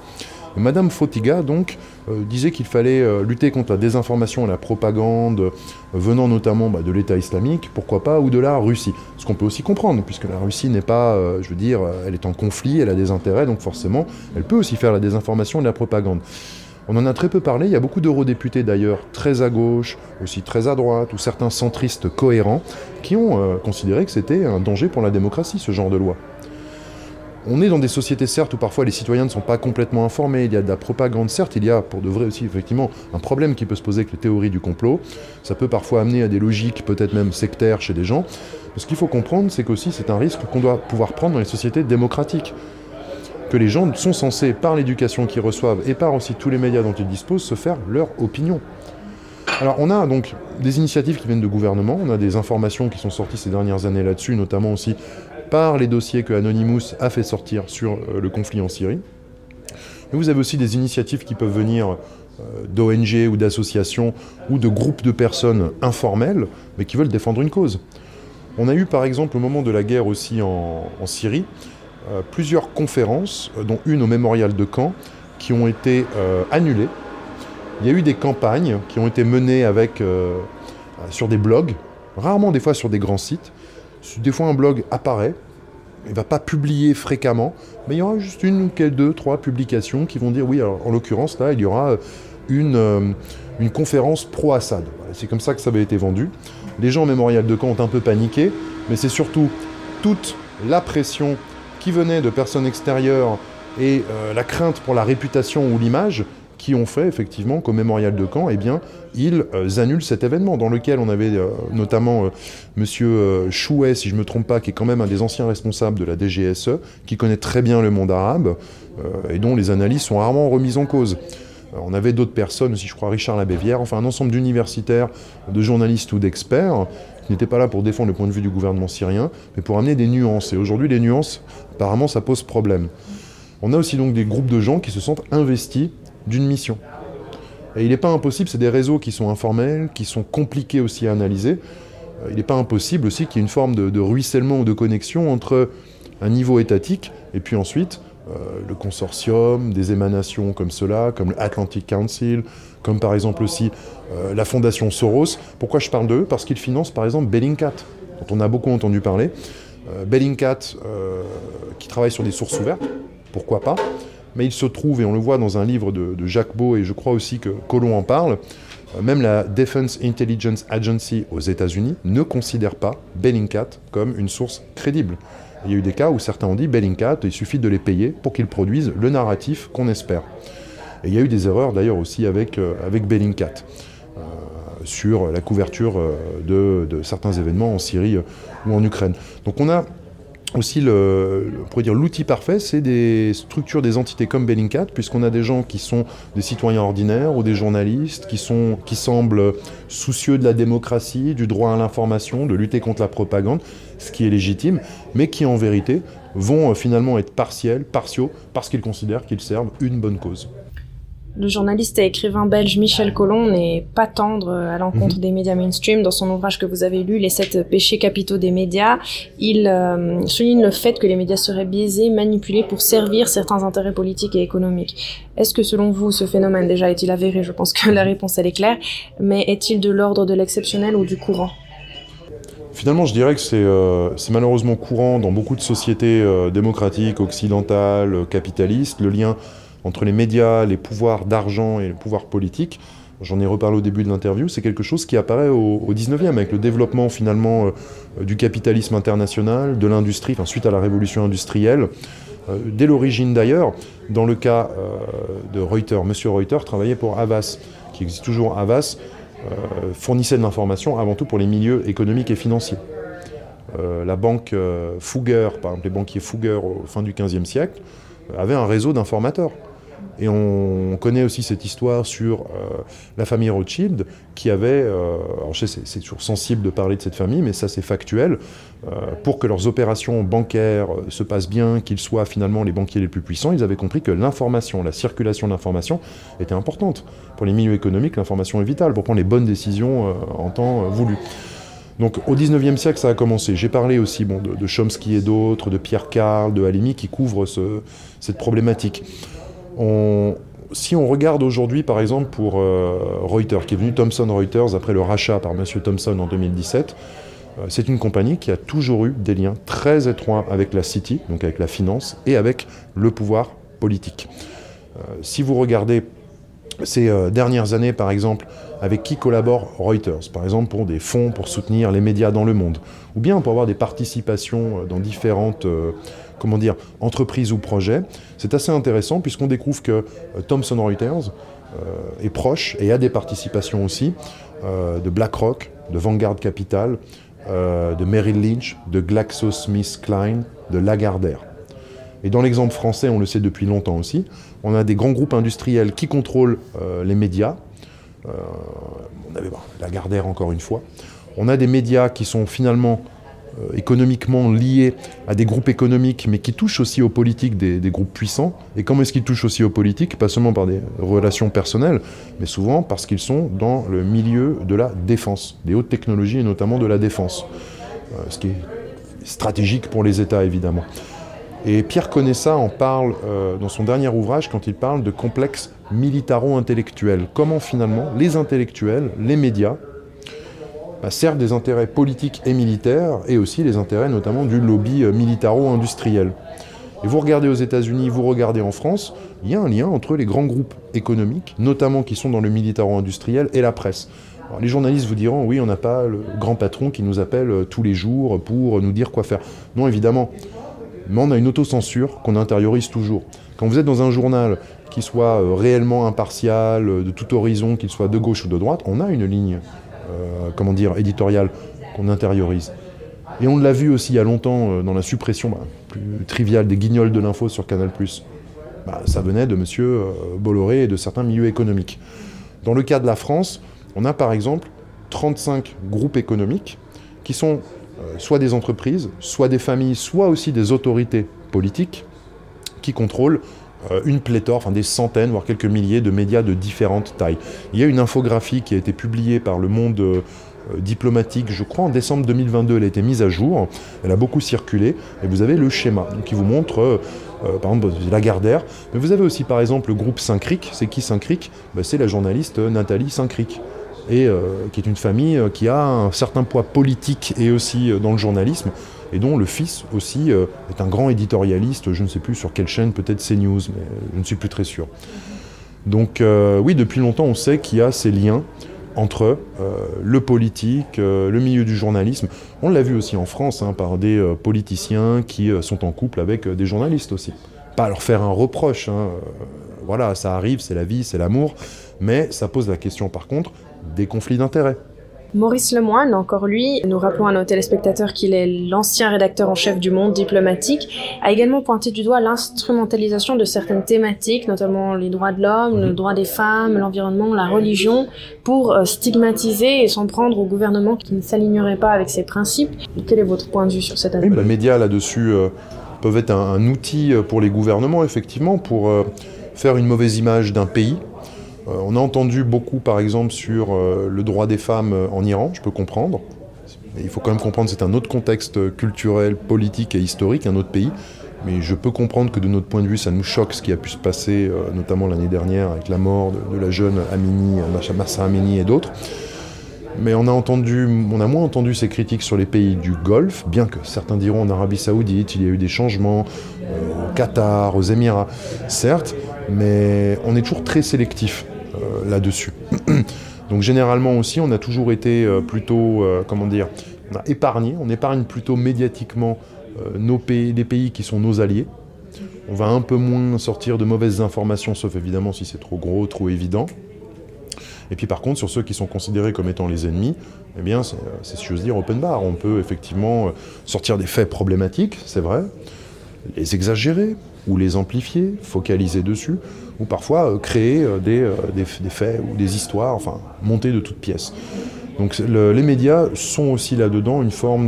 Madame Fotiga, donc, disait qu'il fallait lutter contre la désinformation et la propagande venant notamment bah, de l'État islamique, pourquoi pas, ou de la Russie. Ce qu'on peut aussi comprendre, puisque la Russie n'est pas, je veux dire, elle est en conflit, elle a des intérêts, donc forcément, elle peut aussi faire la désinformation et la propagande. On en a très peu parlé, il y a beaucoup d'eurodéputés d'ailleurs, très à gauche, aussi très à droite, ou certains centristes cohérents, qui ont euh, considéré que c'était un danger pour la démocratie, ce genre de loi. On est dans des sociétés, certes, où parfois les citoyens ne sont pas complètement informés, il y a de la propagande, certes, il y a pour de vrai aussi, effectivement, un problème qui peut se poser avec les théories du complot. Ça peut parfois amener à des logiques, peut-être même sectaires chez des gens. Ce qu'il faut comprendre, c'est qu'aussi c'est un risque qu'on doit pouvoir prendre dans les sociétés démocratiques que les gens sont censés, par l'éducation qu'ils reçoivent et par aussi tous les médias dont ils disposent, se faire leur opinion. Alors on a donc des initiatives qui viennent de gouvernement, on a des informations qui sont sorties ces dernières années là-dessus, notamment aussi par les dossiers que Anonymous a fait sortir sur euh, le conflit en Syrie. Mais vous avez aussi des initiatives qui peuvent venir euh, d'ONG ou d'associations ou de groupes de personnes informelles, mais qui veulent défendre une cause. On a eu par exemple au moment de la guerre aussi en Syrie, euh, plusieurs conférences, dont une au mémorial de Caen, qui ont été annulées. Il y a eu des campagnes qui ont été menées avec, sur des blogs, rarement des fois sur des grands sites. Des fois un blog apparaît, il ne va pas publier fréquemment, mais il y aura juste une ou deux, trois publications qui vont dire oui, en l'occurrence là, il y aura une, une conférence pro-Assad. c'est comme ça que ça avait été vendu. Les gens au mémorial de Caen ont un peu paniqué, mais c'est surtout toute la pression qui venaient de personnes extérieures et euh, la crainte pour la réputation ou l'image qui ont fait effectivement qu'au mémorial de Caen, eh bien, ils euh, annulent cet événement dans lequel on avait euh, notamment Monsieur Chouet, si je ne me trompe pas, qui est quand même un des anciens responsables de la DGSE, qui connaît très bien le monde arabe et dont les analyses sont rarement remises en cause. On avait d'autres personnes aussi, je crois Richard Labévière, enfin un ensemble d'universitaires, de journalistes ou d'experts qui n'étaient pas là pour défendre le point de vue du gouvernement syrien, mais pour amener des nuances. Et aujourd'hui, les nuances, apparemment, ça pose problème. On a aussi donc des groupes de gens qui se sentent investis d'une mission. Et il n'est pas impossible, c'est des réseaux qui sont informels, qui sont compliqués aussi à analyser. Euh, il n'est pas impossible aussi qu'il y ait une forme de, ruissellement ou de connexion entre un niveau étatique et puis ensuite euh, le consortium, des émanations comme cela, comme l'Atlantic Council, comme par exemple aussi euh, la fondation Soros. Pourquoi je parle d'eux? Parce qu'ils financent par exemple Bellingcat, dont on a beaucoup entendu parler. Bellingcat, qui travaille sur des sources ouvertes, pourquoi pas? Mais il se trouve, et on le voit dans un livre de, Jacques Beau, et je crois aussi que Colomb en parle, même la Defense Intelligence Agency aux États-Unis ne considère pas Bellingcat comme une source crédible. Il y a eu des cas où certains ont dit Bellingcat, il suffit de les payer pour qu'ils produisent le narratif qu'on espère. Et il y a eu des erreurs d'ailleurs aussi avec, euh, avec Bellingcat euh, sur la couverture euh, de, de, certains événements en Syrie ou en Ukraine. Donc on a aussi, le, dire l'outil parfait, c'est des structures, des entités comme Bellingcat, puisqu'on a des gens qui sont des citoyens ordinaires ou des journalistes qui, sont, qui semblent soucieux de la démocratie, du droit à l'information, de lutter contre la propagande, ce qui est légitime, mais qui en vérité vont euh, finalement être partiels, partiaux, parce qu'ils considèrent qu'ils servent une bonne cause. Le journaliste et écrivain belge Michel Collomb n'est pas tendre à l'encontre mhm. des médias mainstream. Dans son ouvrage que vous avez lu, Les sept péchés capitaux des médias, il euh, souligne le fait que les médias seraient biaisés, manipulés pour servir certains intérêts politiques et économiques. Est-ce que selon vous, ce phénomène déjà est-il avéré? Je pense que *laughs* la réponse elle est claire. Mais est-il de l'ordre de l'exceptionnel ou du courant? Finalement, je dirais que c'est euh, malheureusement courant dans beaucoup de sociétés euh, démocratiques, occidentales, capitalistes, le lien entre les médias, les pouvoirs d'argent et les pouvoirs politiques. J'en ai reparlé au début de l'interview, c'est quelque chose qui apparaît au, 19e avec le développement finalement euh, du capitalisme international, de l'industrie, suite à la révolution industrielle. Euh, dès l'origine d'ailleurs, dans le cas euh, de Reuters, Monsieur Reuters travaillait pour Havas, qui existe toujours Havas, fournissait de l'information avant tout pour les milieux économiques et financiers. la banque Fugger, par exemple les banquiers Fugger au fin du XVe siècle, avaient un réseau d'informateurs. Et on connaît aussi cette histoire sur euh, la famille Rothschild qui avait, euh, alors je sais c'est toujours sensible de parler de cette famille, mais ça c'est factuel, euh, pour que leurs opérations bancaires se passent bien, qu'ils soient finalement les banquiers les plus puissants, ils avaient compris que l'information, la circulation de l'information était importante. Pour les milieux économiques, l'information est vitale pour prendre les bonnes décisions en temps voulu. Donc au 19e siècle, ça a commencé. J'ai parlé aussi bon, de, Chomsky et d'autres, de Pierre Carl, de Halimi, qui couvrent cette problématique. Si on regarde aujourd'hui, par exemple, pour euh, Reuters, qui est venu Thomson Reuters après le rachat par M. Thomson en 2017, euh, c'est une compagnie qui a toujours eu des liens très étroits avec la City, donc avec la finance, et avec le pouvoir politique. Euh, si vous regardez ces dernières années, par exemple, avec qui collabore Reuters, par exemple pour des fonds pour soutenir les médias dans le monde, ou bien pour avoir des participations dans différentes comment dire, entreprises ou projets. C'est assez intéressant puisqu'on découvre que euh, Thomson Reuters est proche et a des participations aussi de BlackRock, de Vanguard Capital, de Merrill Lynch, de GlaxoSmithKline, de Lagardère. Et dans l'exemple français, on le sait depuis longtemps aussi, on a des grands groupes industriels qui contrôlent les médias, euh, on avait la Gardère encore une fois. On a des médias qui sont finalement euh, économiquement liés à des groupes économiques, mais qui touchent aussi aux politiques des, groupes puissants. Et comment est-ce qu'ils touchent aussi aux politiques? Pas seulement par des relations personnelles, mais souvent parce qu'ils sont dans le milieu de la défense, des hautes technologies et notamment de la défense. Euh, ce qui est stratégique pour les États, évidemment. Et Pierre Conessa en parle dans son dernier ouvrage quand il parle de complexe militaro-intellectuels. Comment finalement les intellectuels, les médias, bah, servent des intérêts politiques et militaires et aussi les intérêts notamment du lobby euh, militaro-industriel. Et vous regardez aux États-Unis, vous regardez en France, il y a un lien entre les grands groupes économiques, notamment qui sont dans le militaro-industriel, et la presse. les journalistes vous diront, oui, on n'a pas le grand patron qui nous appelle euh, tous les jours pour nous dire quoi faire. Non, évidemment. Mais on a une autocensure qu'on intériorise toujours. Quand vous êtes dans un journal qui soit euh, réellement impartial, de tout horizon, qu'il soit de gauche ou de droite, on a une ligne, comment dire, éditoriale qu'on intériorise. Et on l'a vu aussi il y a longtemps dans la suppression bah, plus triviale des guignols de l'info sur Canal+. Bah, ça venait de M. Bolloré et de certains milieux économiques. Dans le cas de la France, on a par exemple 35 groupes économiques qui sont soit des entreprises, soit des familles, soit aussi des autorités politiques qui contrôlent euh, une pléthore, enfin des centaines, voire quelques milliers de médias de différentes tailles. Il y a une infographie qui a été publiée par le monde euh, diplomatique, je crois en décembre 2022, elle a été mise à jour, elle a beaucoup circulé, et vous avez le schéma qui vous montre, euh, par exemple, Lagardère, mais vous avez aussi par exemple le groupe Saint-Cric, c'est qui Saint-Cric? Ben, C'est la journaliste Nathalie Saint-Cric, qui est une famille qui a un certain poids politique et aussi dans le journalisme, et dont le fils aussi euh, est un grand éditorialiste, je ne sais plus sur quelle chaîne, peut-être CNews, mais je ne suis plus très sûr. Donc euh, oui, depuis longtemps, on sait qu'il y a ces liens entre euh, le politique, le milieu du journalisme. On l'a vu aussi en France hein, par des politiciens qui sont en couple avec des journalistes aussi. Pas leur faire un reproche, hein, voilà, ça arrive, c'est la vie, c'est l'amour, mais ça pose la question par contre des conflits d'intérêts. Maurice Lemoine, encore lui, nous rappelons à nos téléspectateurs qu'il est l'ancien rédacteur en chef du Monde diplomatique, a également pointé du doigt l'instrumentalisation de certaines thématiques, notamment les droits de l'homme, le droit des femmes, l'environnement, la religion, pour euh, stigmatiser et s'en prendre au gouvernement qui ne s'alignerait pas avec ces principes. Quel est votre point de vue sur cette aspect Les médias là-dessus euh, peuvent être un, un, outil euh, pour les gouvernements, effectivement, pour faire une mauvaise image d'un pays on a entendu beaucoup, par exemple, sur euh, le droit des femmes euh, en Iran, je peux comprendre. Il faut quand même comprendre c'est un autre contexte culturel, politique et historique, un autre pays. Mais je peux comprendre que de notre point de vue, ça nous choque ce qui a pu se passer, notamment l'année dernière avec la mort de, la jeune Amini, Massa Amini et d'autres. Mais on a, entendu, on a moins entendu ces critiques sur les pays du Golfe, bien que certains diront en Arabie Saoudite, il y a eu des changements, au Qatar, aux Émirats, certes, mais on est toujours très sélectif. Euh, là-dessus. *clears throat* Donc généralement aussi, on a toujours été euh, plutôt, euh, comment dire, on a épargné, on épargne plutôt médiatiquement nos pays, les pays qui sont nos alliés. On va un peu moins sortir de mauvaises informations, sauf évidemment si c'est trop gros, trop évident. Et puis par contre, sur ceux qui sont considérés comme étant les ennemis, eh bien, c'est si j'ose dire open bar. On peut effectivement sortir des faits problématiques, c'est vrai, les exagérer ou les amplifier, focaliser dessus, ou parfois euh, créer euh, euh, des, faits ou des histoires, enfin monter de toutes pièces. Donc les médias sont aussi là-dedans une forme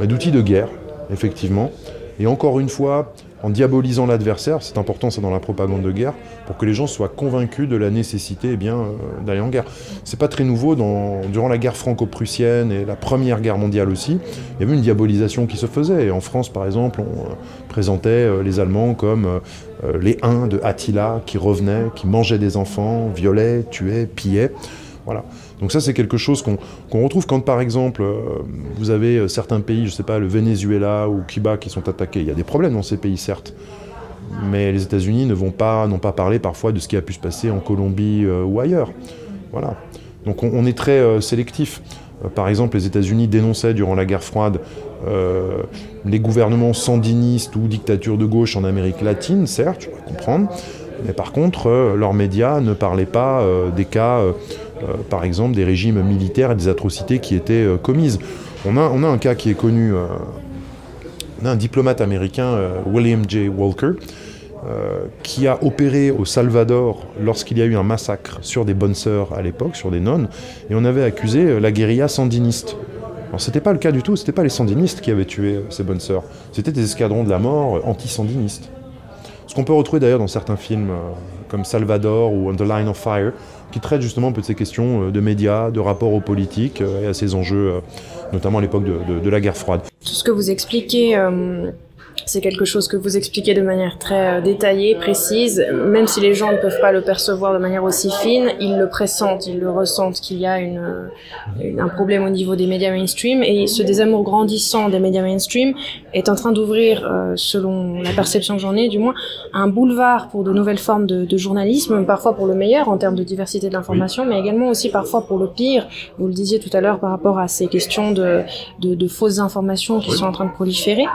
bah, d'outil de, guerre, effectivement. Et encore une fois, en diabolisant l'adversaire, c'est important ça dans la propagande de guerre, pour que les gens soient convaincus de la nécessité eh euh, d'aller en guerre. C'est pas très nouveau, durant la guerre franco-prussienne et la première guerre mondiale aussi, il y avait une diabolisation qui se faisait. En France par exemple, on euh, présentait euh, les Allemands comme les Huns de Attila qui revenaient, qui mangeaient des enfants, violaient, tuaient, pillaient. Voilà. Donc ça, c'est quelque chose qu'on retrouve quand, par exemple, euh, vous avez euh, certains pays, je ne sais pas, le Venezuela ou Cuba qui sont attaqués. Il y a des problèmes dans ces pays, certes. Mais les États-Unis ne vont pas, n'ont pas parlé parfois de ce qui a pu se passer en Colombie euh, ou ailleurs. Voilà. Donc on, est très sélectif. par exemple, les États-Unis dénonçaient durant la guerre froide les gouvernements sandinistes ou dictatures de gauche en Amérique latine, certes, je peux comprendre. Mais par contre, leurs médias ne parlaient pas des cas par exemple, des régimes militaires et des atrocités qui étaient euh, commises. On a, on a, un cas qui est connu, euh, on a un diplomate américain, William J. Walker, qui a opéré au Salvador lorsqu'il y a eu un massacre sur des bonnes sœurs à l'époque, sur des nonnes, et on avait accusé la guérilla sandiniste. Alors c'était pas le cas du tout, c'était pas les sandinistes qui avaient tué ces bonnes sœurs, c'était des escadrons de la mort anti-sandinistes. Ce qu'on peut retrouver d'ailleurs dans certains films comme Salvador ou On the Line of Fire, qui traite justement un peu de ces questions euh, de médias, de rapport aux politiques euh, et à ces enjeux, euh, notamment à l'époque de, la guerre froide. Tout ce que vous expliquez c'est quelque chose que vous expliquez de manière très euh, détaillée, précise. Même si les gens ne peuvent pas le percevoir de manière aussi fine, ils le pressentent, ils le ressentent qu'il y a une, un problème au niveau des médias mainstream. Et ce désamour grandissant des médias mainstream est en train d'ouvrir, euh, selon la perception que j'en ai du moins, un boulevard pour de nouvelles formes de, de journalisme, parfois pour le meilleur en termes de diversité de l'information, mais également aussi parfois pour le pire. Vous le disiez tout à l'heure par rapport à ces questions de, de, de fausses informations qui sont en train de proliférer.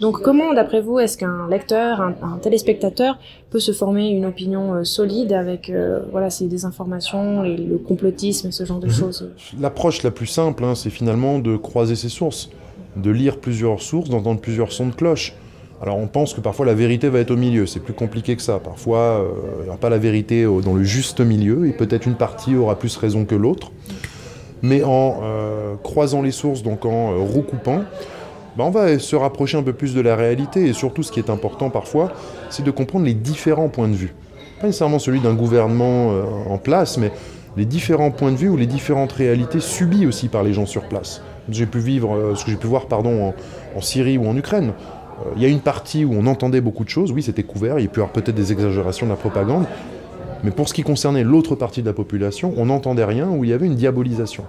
Donc comment d'après vous, est-ce qu'un lecteur, un, téléspectateur peut se former une opinion euh, solide avec euh, voilà, ces désinformations, et le complotisme et ce genre de mhm. choses? L'approche la plus simple, hein, c'est finalement de croiser ses sources, de lire plusieurs sources, d'entendre plusieurs sons de cloche. Alors on pense que parfois la vérité va être au milieu, c'est plus compliqué que ça. Parfois, euh, il n'y aura pas la vérité dans le juste milieu, et peut-être une partie aura plus raison que l'autre. Mais en croisant les sources, donc en recoupant, bah, on va se rapprocher un peu plus de la réalité et surtout ce qui est important parfois, c'est de comprendre les différents points de vue. Pas nécessairement celui d'un gouvernement euh, en place, mais les différents points de vue ou les différentes réalités subies aussi par les gens sur place. J'ai pu vivre, euh, ce que j'ai pu voir pardon, en, Syrie ou en Ukraine. Euh, il y a une partie où on entendait beaucoup de choses, oui c'était couvert, il y a pu y avoir peut-être des exagérations de la propagande, mais pour ce qui concernait l'autre partie de la population, on n'entendait rien, où il y avait une diabolisation.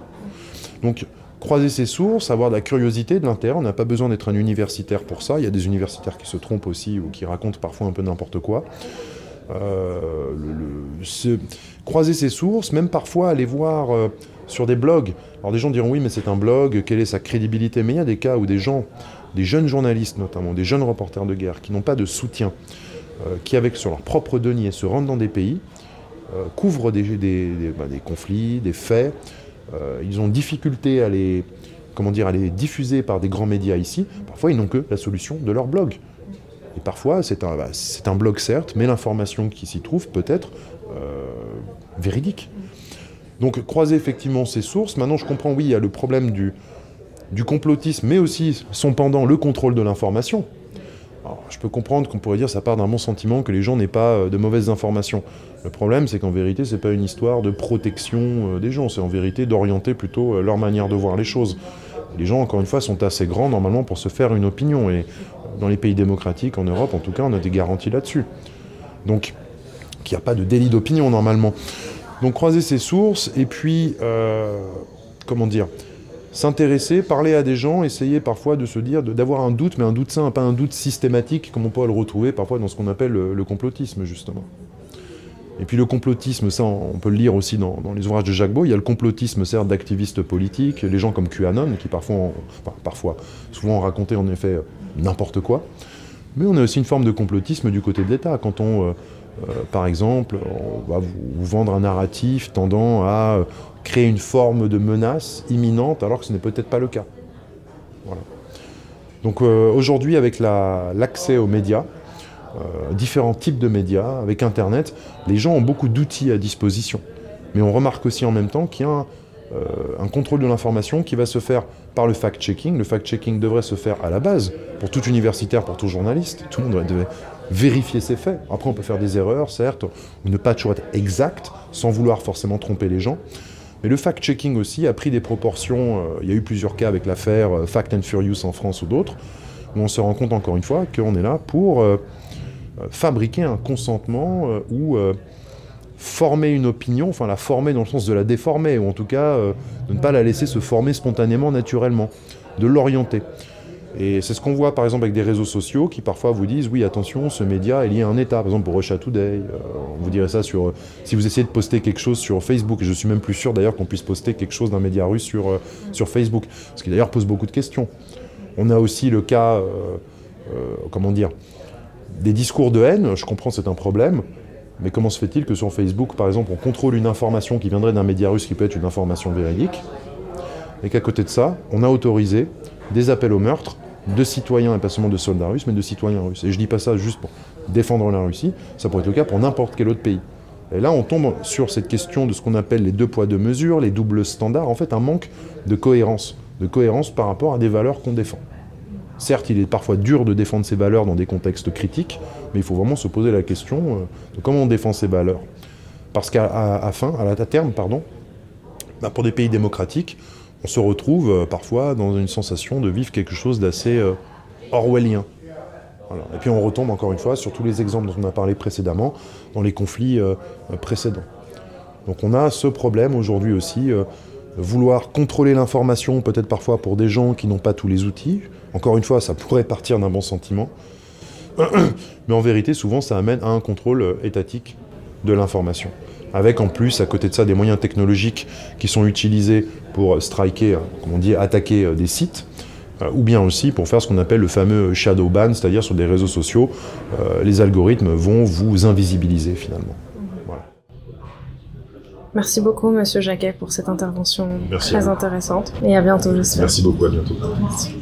Donc croiser ses sources, avoir de la curiosité, de l'intérêt. On n'a pas besoin d'être un universitaire pour ça. Il y a des universitaires qui se trompent aussi ou qui racontent parfois un peu n'importe quoi. Euh, croiser ses sources, même parfois aller voir euh, sur des blogs. Alors des gens diront oui mais c'est un blog, quelle est sa crédibilité? Mais il y a des cas où des gens, des jeunes journalistes notamment, des jeunes reporters de guerre qui n'ont pas de soutien, euh, qui avec sur leur propre denier se rendent dans des pays, couvrent des, bah, des conflits, des faits, ils ont difficulté à les, comment dire, à les diffuser par des grands médias ici. Parfois, ils n'ont que la solution de leur blog. Et parfois, c'est un, bah, un, blog certes, mais l'information qui s'y trouve peut être euh, véridique. Donc, croiser effectivement ces sources. Maintenant, je comprends, oui, il y a le problème du, du complotisme, mais aussi son pendant, le contrôle de l'information je peux comprendre qu'on pourrait dire ça part d'un bon sentiment que les gens n'aient pas euh, de mauvaises informations. Le problème, c'est qu'en vérité, c'est pas une histoire de protection euh, des gens, c'est en vérité d'orienter plutôt euh, leur manière de voir les choses. Les gens, encore une fois, sont assez grands normalement pour se faire une opinion. Et dans les pays démocratiques, en Europe en tout cas, on a des garanties là-dessus. Donc, qu'il n'y a pas de délit d'opinion normalement. Donc, croiser ces sources et puis, comment dire, s'intéresser, parler à des gens, essayer parfois de se dire, d'avoir un doute, mais un doute sain, pas un doute systématique, comme on peut le retrouver parfois dans ce qu'on appelle le, complotisme, justement. Et puis le complotisme, ça on peut le lire aussi dans, les ouvrages de Jacques Beau, il y a le complotisme certes d'activistes politiques, les gens comme QAnon, qui parfois, parfois, souvent ont raconté en effet n'importe quoi, mais on a aussi une forme de complotisme du côté de l'État, quand on... Euh, euh, par exemple, va vous, vendre un narratif tendant à euh, créer une forme de menace imminente alors que ce n'est peut-être pas le cas. Donc euh, aujourd'hui, avec l'accès aux médias, différents types de médias, avec Internet, les gens ont beaucoup d'outils à disposition. Mais on remarque aussi en même temps qu'il y a un contrôle de l'information qui va se faire par le fact-checking. Le fact-checking devrait se faire à la base, pour tout universitaire, pour tout journaliste. Tout le monde devrait vérifier ses faits. Après, on peut faire des erreurs, certes, ou ne pas toujours être exact, sans vouloir forcément tromper les gens. Mais le fact-checking aussi a pris des proportions. Euh, il y a eu plusieurs cas avec l'affaire euh, Fact and Furious en France ou d'autres, où on se rend compte encore une fois qu'on est là pour euh, fabriquer un consentement ou former une opinion, enfin la former dans le sens de la déformer, ou en tout cas de ne pas la laisser se former spontanément, naturellement, de l'orienter. Et c'est ce qu'on voit par exemple avec des réseaux sociaux qui parfois vous disent oui attention ce média est lié à un État. Par exemple pour Russia Today, euh, on vous dirait ça sur euh, si vous essayez de poster quelque chose sur Facebook. Et je suis même plus sûr d'ailleurs qu'on puisse poster quelque chose d'un média russe sur, euh, sur Facebook, ce qui d'ailleurs pose beaucoup de questions. On a aussi le cas, comment dire, des discours de haine. Je comprends c'est un problème. Mais comment se fait-il que sur Facebook, par exemple, on contrôle une information qui viendrait d'un média russe qui peut être une information véridique, et qu'à côté de ça, on a autorisé des appels au meurtre de citoyens, et pas seulement de soldats russes, mais de citoyens russes. Et je dis pas ça juste pour défendre la Russie, ça pourrait être le cas pour n'importe quel autre pays. Et là, on tombe sur cette question de ce qu'on appelle les deux poids, deux mesures, les doubles standards, en fait un manque de cohérence, de cohérence par rapport à des valeurs qu'on défend. Certes, il est parfois dur de défendre ces valeurs dans des contextes critiques, mais il faut vraiment se poser la question euh, de comment on défend ces valeurs. Parce qu'à à, terme, pardon, bah, pour des pays démocratiques, on se retrouve euh, parfois dans une sensation de vivre quelque chose d'assez euh, orwellien. Et puis on retombe encore une fois sur tous les exemples dont on a parlé précédemment, dans les conflits précédents. Donc on a ce problème aujourd'hui aussi, vouloir contrôler l'information, peut-être parfois pour des gens qui n'ont pas tous les outils. Encore une fois, ça pourrait partir d'un bon sentiment. *clears throat* Mais en vérité, souvent, ça amène à un contrôle étatique de l'information avec en plus, à côté de ça, des moyens technologiques qui sont utilisés pour striker, comme on dit, attaquer euh, des sites, euh, ou bien aussi pour faire ce qu'on appelle le fameux shadow ban, c'est-à-dire sur des réseaux sociaux, euh, les algorithmes vont vous invisibiliser finalement. Merci beaucoup, Monsieur Jacquet, pour cette intervention très intéressante. Et à bientôt, j'espère. Merci beaucoup, à bientôt. Merci.